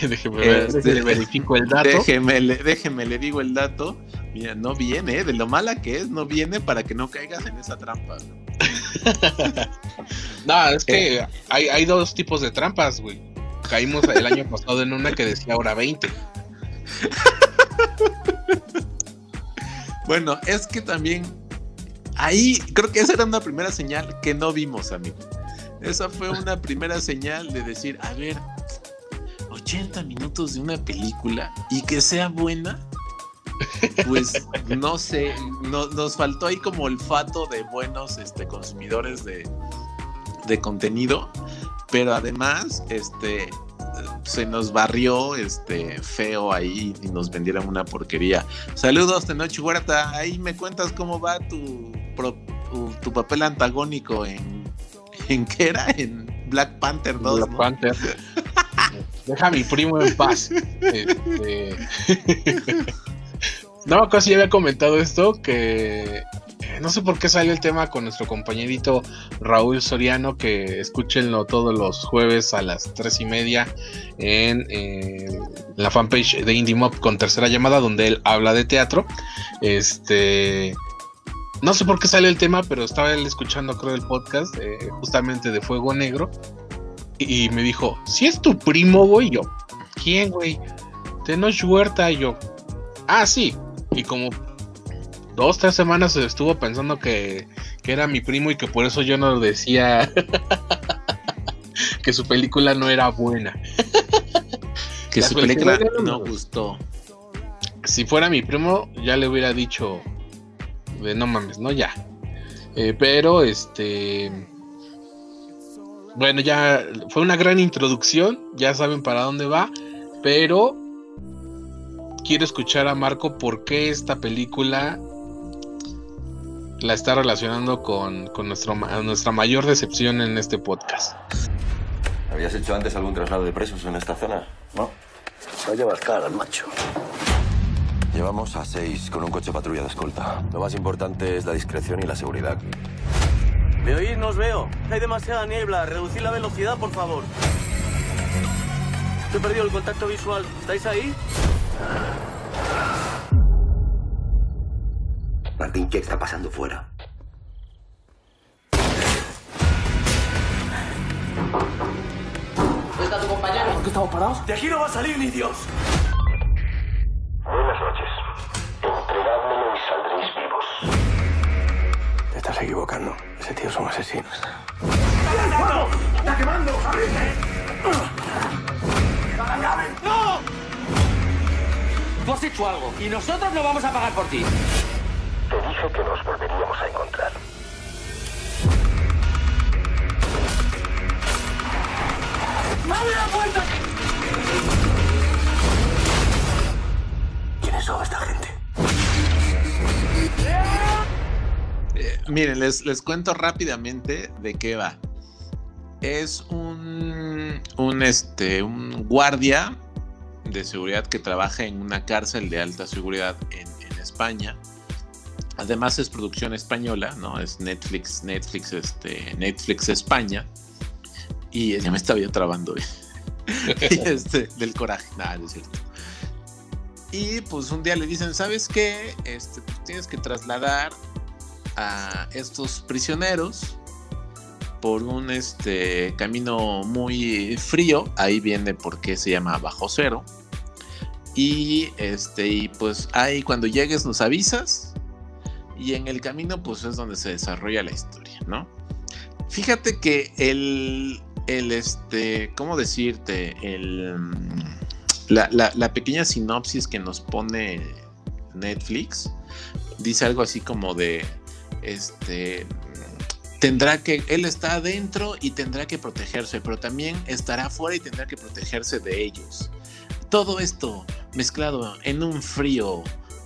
déjeme ver, Este, déjeme verifico el dato. Déjeme, le, déjeme, le digo el dato. Mira, no viene, ¿eh? de lo mala que es, no viene para que no caigas en esa trampa. No, es que Eh. hay, hay dos tipos de trampas, güey. Caímos el año pasado en una que decía hora 20. Bueno, es que también ahí creo que esa era una primera señal que no vimos, amigo. Esa fue una primera señal de decir, a ver, 80 minutos de una película y que sea buena, pues no sé, nos faltó ahí como olfato de buenos este, consumidores de, de contenido, pero además, este, se nos barrió este feo ahí y nos vendieron una porquería. Saludos, Tenoch Huerta. Ahí me cuentas cómo va tu, tu, papel antagónico en. ¿En qué era? En Black Panther 2. Black Panther. Deja a mi primo en paz. Este... no, casi había comentado esto que no sé por qué salió el tema con nuestro compañerito Raúl Soriano, que escúchenlo todos los jueves a las tres y media en eh, la fanpage de Indie Mob con tercera llamada, donde él habla de teatro. Este. No sé por qué salió el tema, pero estaba él escuchando, creo, el podcast eh, justamente de Fuego Negro. Y, me dijo: Si es tu primo, güey, yo. ¿Quién, güey? Tenoch Huerta, y yo. Ah, sí. Y como dos, tres semanas estuvo pensando que, era mi primo y que por eso yo no decía que su película no era buena. que su película no gustó. Si fuera mi primo, ya le hubiera dicho de no mames, no ya. Eh, pero este. Bueno, ya fue una gran introducción, ya saben para dónde va, pero quiero escuchar a Marco por qué esta película la está relacionando con, nuestro, nuestra mayor decepción en este podcast. ¿Habías hecho antes algún traslado de presos en esta zona? No. No llevas cara, macho. Llevamos a seis con un coche patrulla de escolta. Lo más importante es la discreción y la seguridad. ¿Me oís? No os veo. Hay demasiada niebla. Reducid la velocidad, por favor. He perdido el contacto visual. ¿Estáis ahí? Martín, ¿qué está pasando fuera? ¿Dónde está tu compañero? ¿Por qué estamos parados? De aquí no va a salir ni Dios. Buenas noches. Entregádmelo y saldréis vivos. Te estás equivocando. Ese tío es un asesino. ¡Está ¡Está quemando! ¡Abrite! ¡No! Tú has hecho algo y nosotros no vamos a pagar por ti. Te dije que nos volveríamos a encontrar. ¡Abre la puerta! ¿Quiénes son esta gente? Eh, miren, les, les cuento rápidamente de qué va. Es un, un, este, un guardia de seguridad que trabaja en una cárcel de alta seguridad en, en España Además es producción española, ¿no? Es Netflix, Netflix, este, Netflix España. Y ya me estaba yo trabando este, del coraje, nada, es cierto. Y pues un día le dicen, ¿sabes qué? Este, pues, tienes que trasladar a estos prisioneros por un este, camino muy frío. Ahí viene por qué se llama Bajo Cero. Y este, y pues ahí cuando llegues nos avisas y en el camino pues es donde se desarrolla la historia, ¿no? Fíjate que el, el este, ¿cómo decirte? El, la, la, pequeña sinopsis que nos pone Netflix dice algo así como de, este, tendrá que, él está adentro y tendrá que protegerse, pero también estará afuera y tendrá que protegerse de ellos. Todo esto mezclado en un frío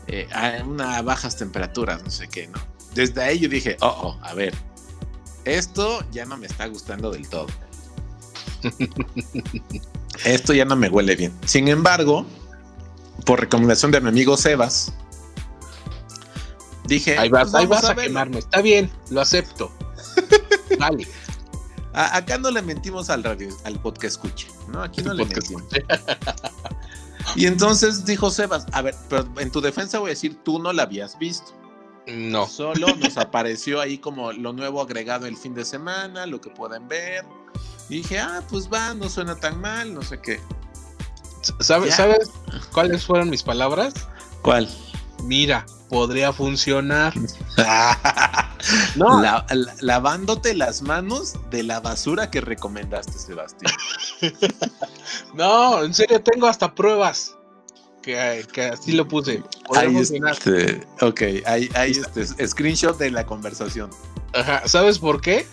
eh, a una bajas temperaturas, no sé qué, ¿no? Desde ahí yo dije, oh, oh, a ver, esto ya no me está gustando del todo. esto ya no me huele bien. Sin embargo, por recomendación de mi amigo Sebas, dije, ahí vas, pues a, quemarme, está bien, lo acepto. vale. acá no le mentimos al radio, al podcast escuche, ¿no? Aquí no le mentimos. Y entonces dijo Sebas, a ver, pero en tu defensa voy a decir, tú no la habías visto. No. Solo nos apareció ahí como lo nuevo agregado el fin de semana, lo que pueden ver. Y dije, ah, pues va, no suena tan mal, no sé qué. ¿Sabes, ¿Sabes cuáles fueron mis palabras? ¿Cuál? mira, podría funcionar. no. lavándote las manos de la basura que recomendaste, Sebastián. no, en serio, tengo hasta pruebas. Que, que así lo puse. Ahí este, ok, hay, este, screenshot de la conversación. Ajá, ¿sabes por qué?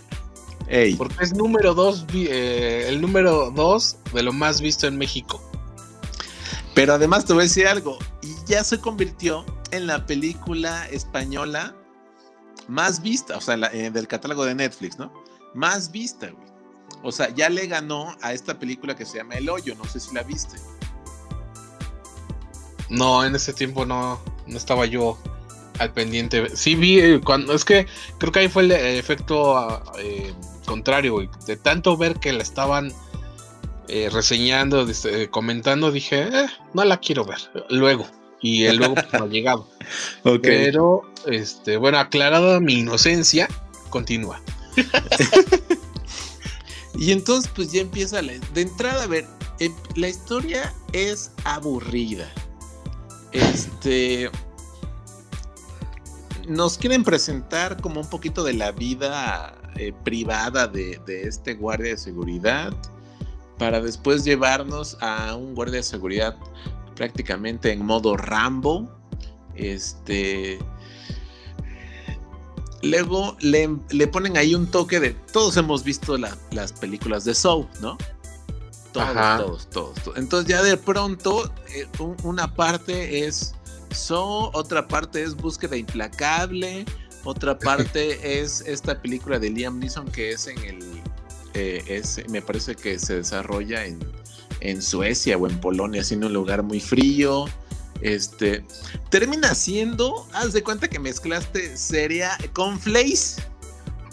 Porque es número dos, eh, el número dos de lo más visto en México. Pero además te voy a decir algo, y ya se convirtió en la película española más vista, o sea, eh, del catálogo de Netflix, ¿no? Más vista. O sea, ya le ganó a esta película que se llama El Hoyo, no sé si la viste. No, en ese tiempo no, no estaba yo al pendiente. Sí vi eh, cuando, es que creo que ahí fue el efecto eh, contrario, güey. De tanto ver que la estaban reseñando, comentando, dije, no la quiero ver. Luego. Y luego pues, no ha llegado. Pero, este, bueno, aclarada mi inocencia, continúa. y entonces, pues ya empieza la, de entrada, a ver, la historia es aburrida. Este. Nos quieren presentar como un poquito de la vida privada de, de, este guardia de seguridad para después llevarnos a un guardia de seguridad prácticamente en modo Rambo. Este. Luego le, ponen ahí un toque de. Todos hemos visto las películas de Soul, ¿no? Todos, todos, todos, Entonces, ya de pronto, eh, una parte es Soul, otra parte es Búsqueda Implacable, otra parte es esta película de Liam Neeson que es en el eh, es, me parece que se desarrolla en, en Suecia o en Polonia, en un lugar muy frío. Este termina siendo, haz de cuenta que mezclaste seria con Flays,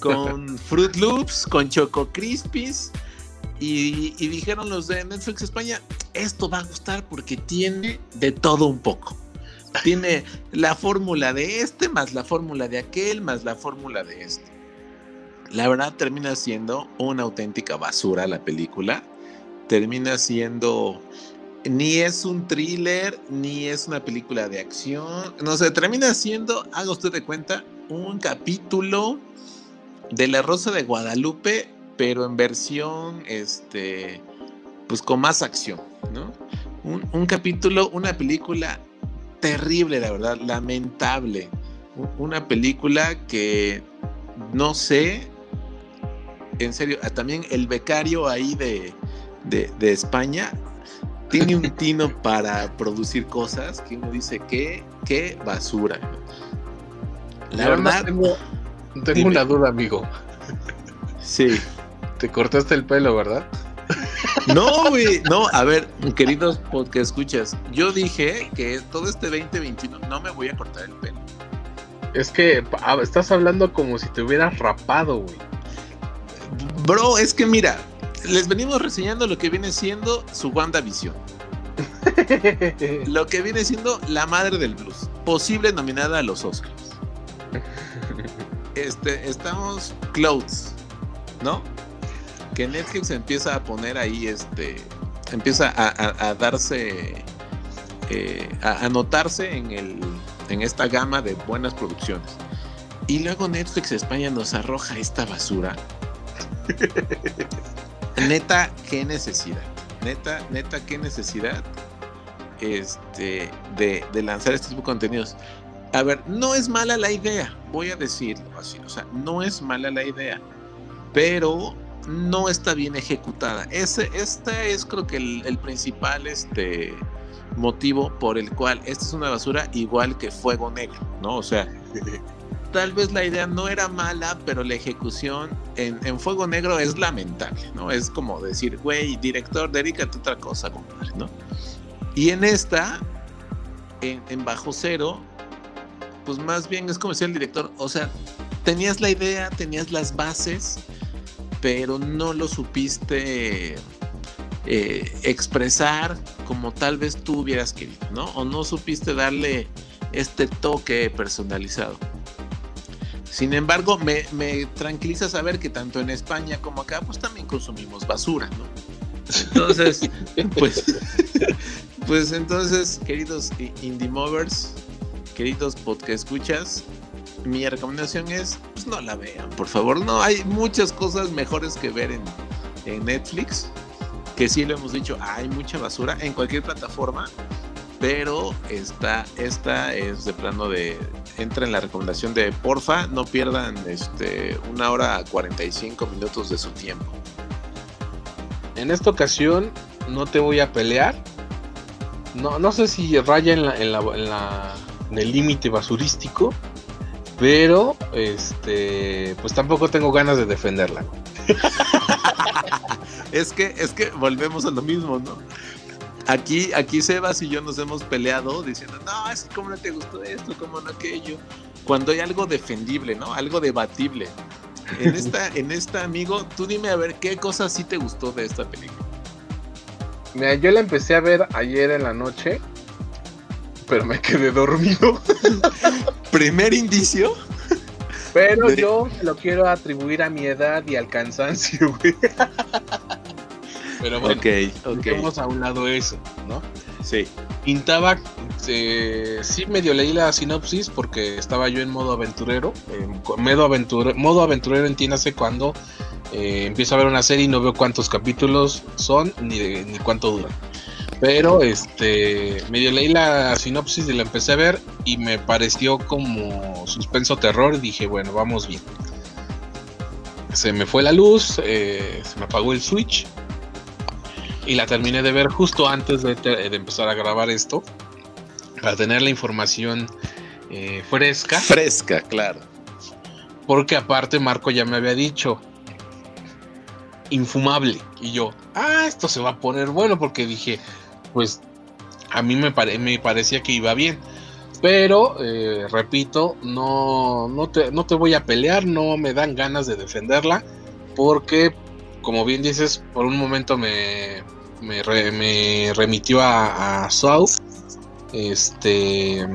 con Fruit Loops, con Choco Crispies. Y, y, dijeron los de Netflix España, esto va a gustar porque tiene de todo un poco. Tiene la fórmula de este, más la fórmula de aquel, más la fórmula de este la verdad termina siendo una auténtica basura la película. Termina siendo ni es un thriller, ni es una película de acción. No sé, termina siendo, haga usted de cuenta, un capítulo de La Rosa de Guadalupe, pero en versión, este, pues con más acción, ¿no? Un, un capítulo, una película terrible, la verdad, lamentable. Una película que no sé en serio, ah, también el becario ahí de, de, España tiene un tino para producir cosas que uno dice, qué, qué basura. La verdad. Tengo, tengo una duda, amigo. Sí. Te cortaste el pelo, ¿verdad? No, güey, no, a ver, queridos podcast escuchas, yo dije que todo este 2021 no me voy a cortar el pelo. Es que estás hablando como si te hubieras rapado, güey. Bro, es que mira, les venimos reseñando lo que viene siendo su WandaVision. lo que viene siendo la madre del blues, posible nominada a los Oscars. Este, estamos close, ¿no? Que Netflix empieza a poner ahí, este, empieza a, darse, eh, a anotarse en, el, en esta gama de buenas producciones. Y luego Netflix España nos arroja esta basura neta, qué necesidad. Neta, neta, qué necesidad este, de, lanzar este tipo de contenidos. A ver, no es mala la idea, voy a decirlo así. O sea, no es mala la idea, pero no está bien ejecutada. Ese, este es creo que el, principal este, motivo por el cual esta es una basura igual que Fuego Negro, ¿no? O sea, tal vez la idea no era mala, pero la ejecución en, Fuego Negro es lamentable, ¿no? Es como decir, güey, director, dedícate a otra cosa, compadre, ¿no? Y en esta, en, Bajo Cero, pues más bien es como decía el director, o sea, tenías la idea, tenías las bases, pero no lo supiste eh, expresar como tal vez tú hubieras querido, ¿no? O no supiste darle este toque personalizado. Sin embargo, me, tranquiliza saber que tanto en España como acá, pues también consumimos basura, ¿no? Entonces, pues, pues entonces, queridos indie movers, queridos podcast escuchas, mi recomendación es, pues no la vean, por favor. No, hay muchas cosas mejores que ver en, en Netflix, que sí lo hemos dicho, hay mucha basura en cualquier plataforma, pero esta, esta es de plano de, entra en la recomendación de, porfa, no pierdan este, una hora 45 minutos de su tiempo. En esta ocasión no te voy a pelear. No, no sé si raya en, la, en, la, en, la, en el límite basurístico, pero este, pues tampoco tengo ganas de defenderla. es que, es que volvemos a lo mismo, ¿no? Aquí, aquí Sebas y yo nos hemos peleado diciendo, no, es que cómo no te gustó esto, cómo no aquello. Cuando hay algo defendible, ¿no? Algo debatible. En esta, en esta, amigo, tú dime a ver qué cosa sí te gustó de esta película. Mira, yo la empecé a ver ayer en la noche, pero me quedé dormido. Primer indicio. Pero de... yo lo quiero atribuir a mi edad y al cansancio, güey. Pero bueno, okay, okay. dejemos a un lado eso, ¿no? Sí. Pintaba, eh, sí medio leí la sinopsis porque estaba yo en modo aventurero. Modo, aventure, modo aventurero entiéndase cuando eh, empiezo a ver una serie y no veo cuántos capítulos son ni, de, ni cuánto duran. Pero este medio leí la sinopsis y la empecé a ver y me pareció como suspenso terror y dije, bueno, vamos bien. Se me fue la luz, eh, se me apagó el switch y la terminé de ver justo antes de, de empezar a grabar esto para tener la información eh, fresca. Fresca, claro. Porque aparte Marco ya me había dicho infumable y yo, ah, esto se va a poner bueno porque dije, pues a mí me, pare me parecía que iba bien. Pero, eh, repito, no, no, te, no te voy a pelear, no me dan ganas de defenderla, porque, como bien dices, por un momento me, me, re, me remitió a, a South. Este.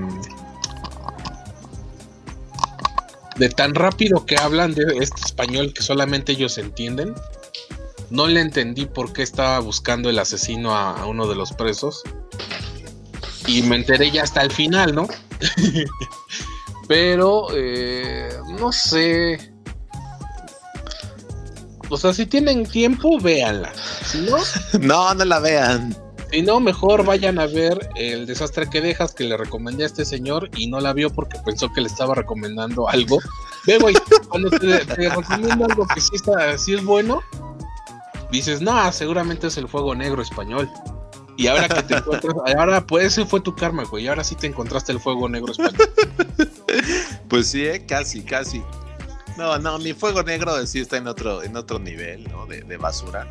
De tan rápido que hablan de este español que solamente ellos entienden. No le entendí por qué estaba buscando el asesino a, a uno de los presos. Y me enteré ya hasta el final, ¿no? Pero, eh, no sé. O sea, si tienen tiempo, véanla. Si no, no, no la vean. Si no, mejor vayan a ver el desastre que dejas que le recomendé a este señor y no la vio porque pensó que le estaba recomendando algo. Ve, güey, cuando te, te, recomiendo algo que sí, está, sí es bueno, dices, no, seguramente es el fuego negro español. Y ahora que te encuentras, ahora pues ese fue tu karma, güey. Y ahora sí te encontraste el fuego negro español. Pues sí, ¿eh? casi, casi. No, no, mi fuego negro sí está en otro, en otro nivel, ¿no? De, de basura.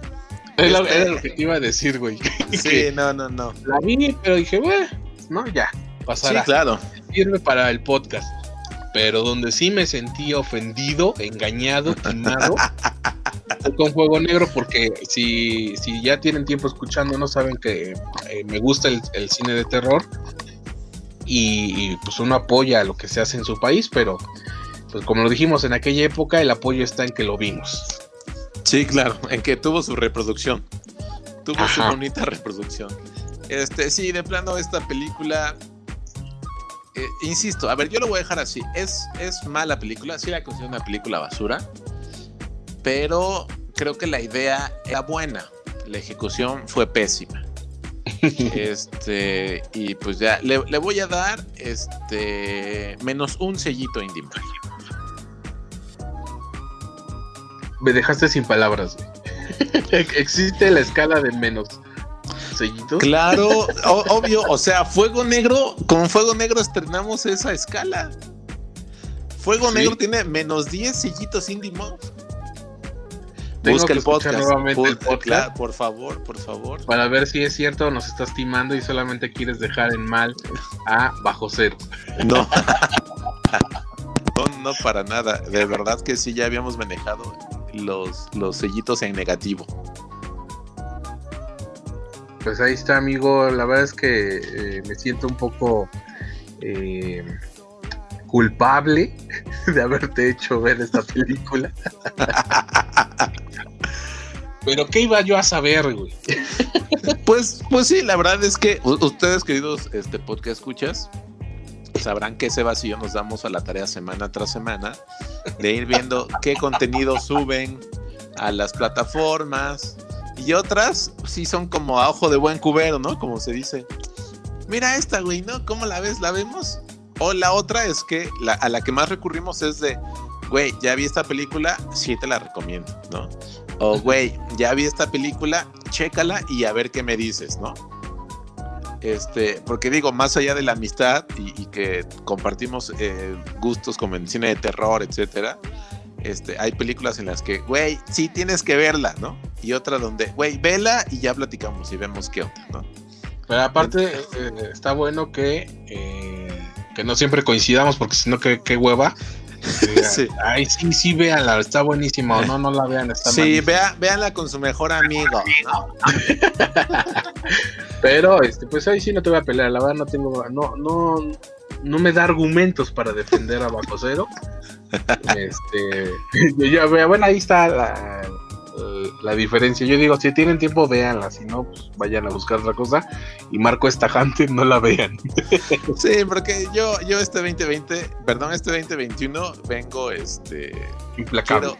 Era, este... era, lo que te iba a decir, güey. Sí, no, no, no. La vi, pero dije, bueno, no, ya, pasará. Sí, claro. Sirve para el podcast. Pero donde sí me sentí ofendido, engañado, timado, con Fuego Negro, porque si, si ya tienen tiempo escuchando, no saben que eh, me gusta el, el, cine de terror. Y, y, pues uno apoya lo que se hace en su país, pero pues como lo dijimos en aquella época, el apoyo está en que lo vimos. Sí, claro, en que tuvo su reproducción. Tuvo Ajá. su bonita reproducción. Este, sí, de plano, esta película. Eh, insisto, a ver, yo lo voy a dejar así. Es, es mala película, sí la considero una película basura. Pero creo que la idea era buena. La ejecución fue pésima. este, y pues ya, le, le, voy a dar este menos un sellito indie me dejaste sin palabras. Existe la escala de menos sellitos. Claro, obvio. O sea, Fuego Negro, con Fuego Negro estrenamos esa escala. Fuego ¿Sí? Negro tiene menos 10 sellitos Indie Mob. Busca el podcast. Nuevamente el podcast. por favor, por favor. Para ver si es cierto nos estás timando y solamente quieres dejar en mal a Bajo Cero. No. no, no para nada. De verdad que sí, ya habíamos manejado los, los sellitos en negativo. Pues ahí está, amigo. La verdad es que eh, me siento un poco eh, culpable de haberte hecho ver esta película. Pero ¿qué iba yo a saber, güey? pues, pues sí, la verdad es que ustedes, queridos este podcast escuchas, sabrán que ese vacío nos damos a la tarea semana tras semana de ir viendo qué contenido suben a las plataformas y otras sí son como a ojo de buen cubero, ¿no? Como se dice. Mira esta, güey, ¿no? ¿Cómo la ves? ¿La vemos? O la otra es que a la que más recurrimos es de, güey, ya vi esta película, sí te la recomiendo, ¿no? O, güey, ya vi esta película, chécala y a ver qué me dices, ¿no? Este, porque digo, más allá de la amistad y, que compartimos eh, gustos como en cine de terror, etcétera, este, hay películas en las que, güey, sí tienes que verla, ¿no? Y otra donde, güey, vela y ya platicamos y vemos qué onda, ¿no? Pero aparte, eh, está bueno que, eh, que no siempre coincidamos, porque si no, qué hueva. Sí. Ay, sí, sí, véanla, está buenísima. O no, no la vean, está Sí, vea, véanla con su mejor amigo, ¿no? Pero, este, pues ahí sí no te voy a pelear, la verdad no tengo, no, no, no me da argumentos para defender a Bajo Cero. este, yo, bueno, ahí está la, la, diferencia. Yo digo, si tienen tiempo, véanla, si no, pues vayan a buscar otra cosa. Y Marco Estajante, no la vean. sí, porque yo, yo este 2020, perdón, este 2021 vengo, este... Implacable.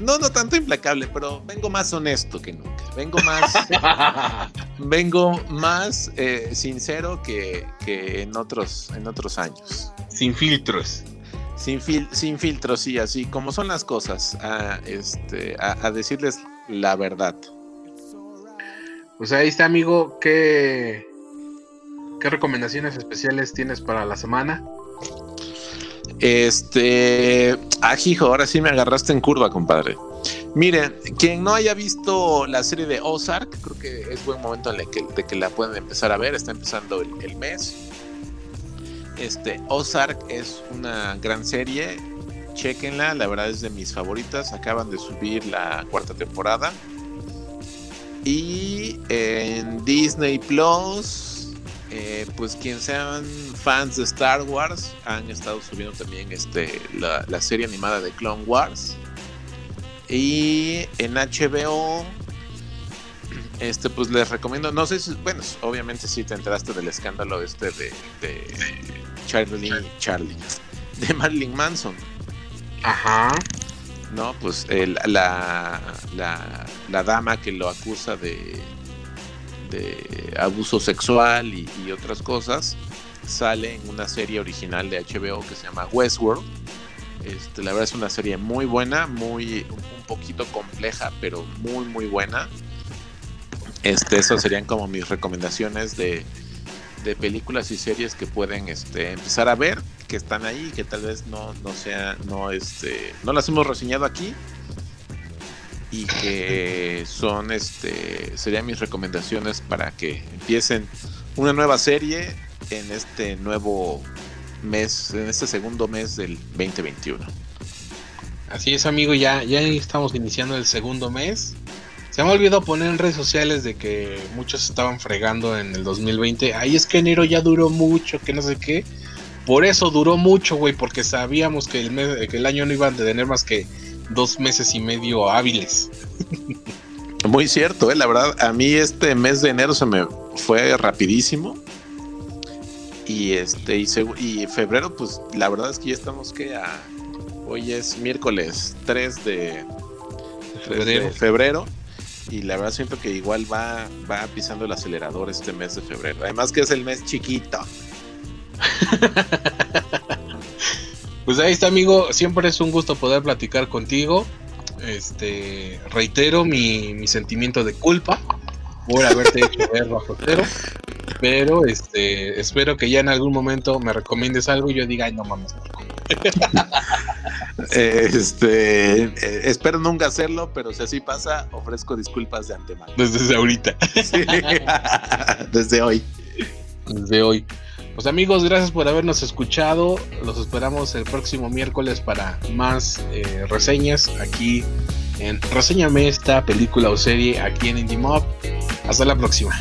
no, no tanto implacable, pero vengo más honesto que nunca. Vengo más, vengo más eh, sincero que, que, en otros, en otros años. Sin filtros. Sin, sin filtros, sí, así como son las cosas, a, este, a, decirles la verdad. Pues ahí está, amigo. ¿Qué, ¿Qué recomendaciones especiales tienes para la semana? Este. Ajijo, ah, ahora sí me agarraste en curva, compadre. Miren, quien no haya visto la serie de Ozark, creo que es buen momento en el que, de que la pueden empezar a ver. Está empezando el mes. Este, Ozark es una gran serie. Chequenla, la verdad es de mis favoritas. Acaban de subir la cuarta temporada. Y en Disney Plus, eh, pues quien sean fans de Star Wars, han estado subiendo también este, la, serie animada de Clone Wars. Y en HBO este, pues les recomiendo, no sé si, bueno, obviamente sí te enteraste del escándalo este de Charlie, Charlie, de Marilyn Manson. Ajá. No, pues la, la, dama que lo acusa de, de abuso sexual y, otras cosas, sale en una serie original de HBO que se llama Westworld. Este, la verdad es una serie muy buena, muy un poquito compleja, pero muy muy buena. Este, esas serían como mis recomendaciones de, películas y series que pueden este, empezar a ver, que están ahí, que tal vez no, no sea, no este, no las hemos reseñado aquí. Y que son este. serían mis recomendaciones para que empiecen una nueva serie en este nuevo mes, en este segundo mes del 2021. Así es, amigo, ya, ya estamos iniciando el segundo mes. Se me ha olvidado poner en redes sociales de que muchos estaban fregando en el 2020. Ahí es que enero ya duró mucho, que no sé qué. Por eso duró mucho, güey, porque sabíamos que el, mes, que el año no iba a tener más que dos meses y medio hábiles. Muy cierto, eh, la verdad, a mí este mes de enero se me fue rapidísimo. Y este y, y febrero, pues la verdad es que ya estamos que a hoy es miércoles 3 de febrero. De febrero y la verdad siento que igual va, va pisando el acelerador este mes de febrero. Además que es el mes chiquito. pues ahí está, amigo. Siempre es un gusto poder platicar contigo. Este, reitero mi, mi sentimiento de culpa por haberte hecho ver bajo cero. Pero este, espero que ya en algún momento me recomiendes algo y yo diga, ay, no mames. este, eh, espero nunca hacerlo, pero si así pasa, ofrezco disculpas de antemano. Desde ahorita. desde hoy. Desde hoy. Pues amigos, gracias por habernos escuchado. Los esperamos el próximo miércoles para más eh, reseñas aquí en Reseñame esta película o serie aquí en Indie Mob. Hasta la próxima.